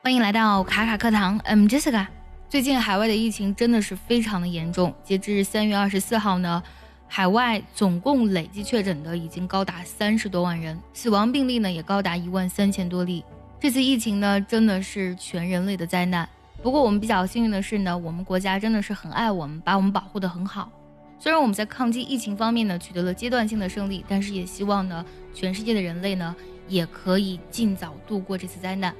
欢迎来到卡卡课堂，I'm Jessica。最近海外的疫情真的是非常的严重，截至三月二十四号呢，海外总共累计确诊的已经高达三十多万人，死亡病例呢也高达一万三千多例。这次疫情呢真的是全人类的灾难。不过我们比较幸运的是呢，我们国家真的是很爱我们，把我们保护得很好。虽然我们在抗击疫情方面呢取得了阶段性的胜利，但是也希望呢全世界的人类呢也可以尽早度过这次灾难。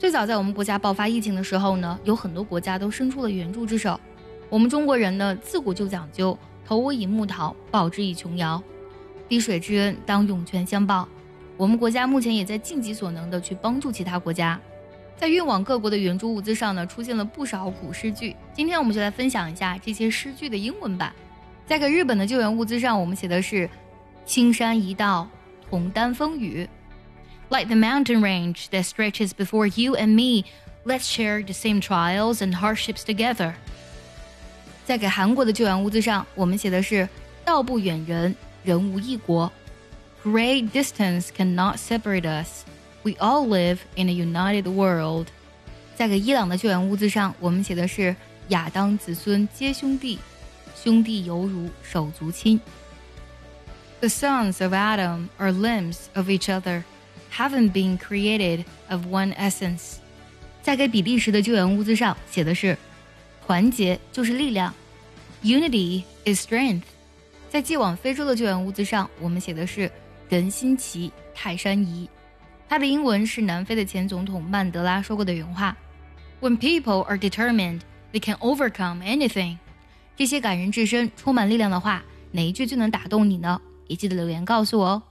最早在我们国家爆发疫情的时候呢，有很多国家都伸出了援助之手。我们中国人呢，自古就讲究投我以木桃，报之以琼瑶，滴水之恩当涌泉相报。我们国家目前也在尽己所能的去帮助其他国家，在运往各国的援助物资上呢，出现了不少古诗句。今天我们就来分享一下这些诗句的英文版。在给日本的救援物资上，我们写的是“青山一道，同担风雨”。Like the mountain range that stretches before you and me, let's share the same trials and hardships together. 在给韩国的救援物资上，我们写的是“道不远人，人无异国”。Great distance cannot separate us. We all live in a united world. 在给伊朗的救援物资上，我们写的是“亚当子孙皆兄弟，兄弟犹如手足亲”。The sons of Adam are limbs of each other Haven't been created of one essence。在给比利时的救援物资上写的是“团结就是力量 ”，Unity is strength。在寄往非洲的救援物资上，我们写的是“人心齐，泰山移”。它的英文是南非的前总统曼德拉说过的原话：“When people are determined, they can overcome anything。”这些感人至深、充满力量的话，哪一句最能打动你呢？也记得留言告诉我哦。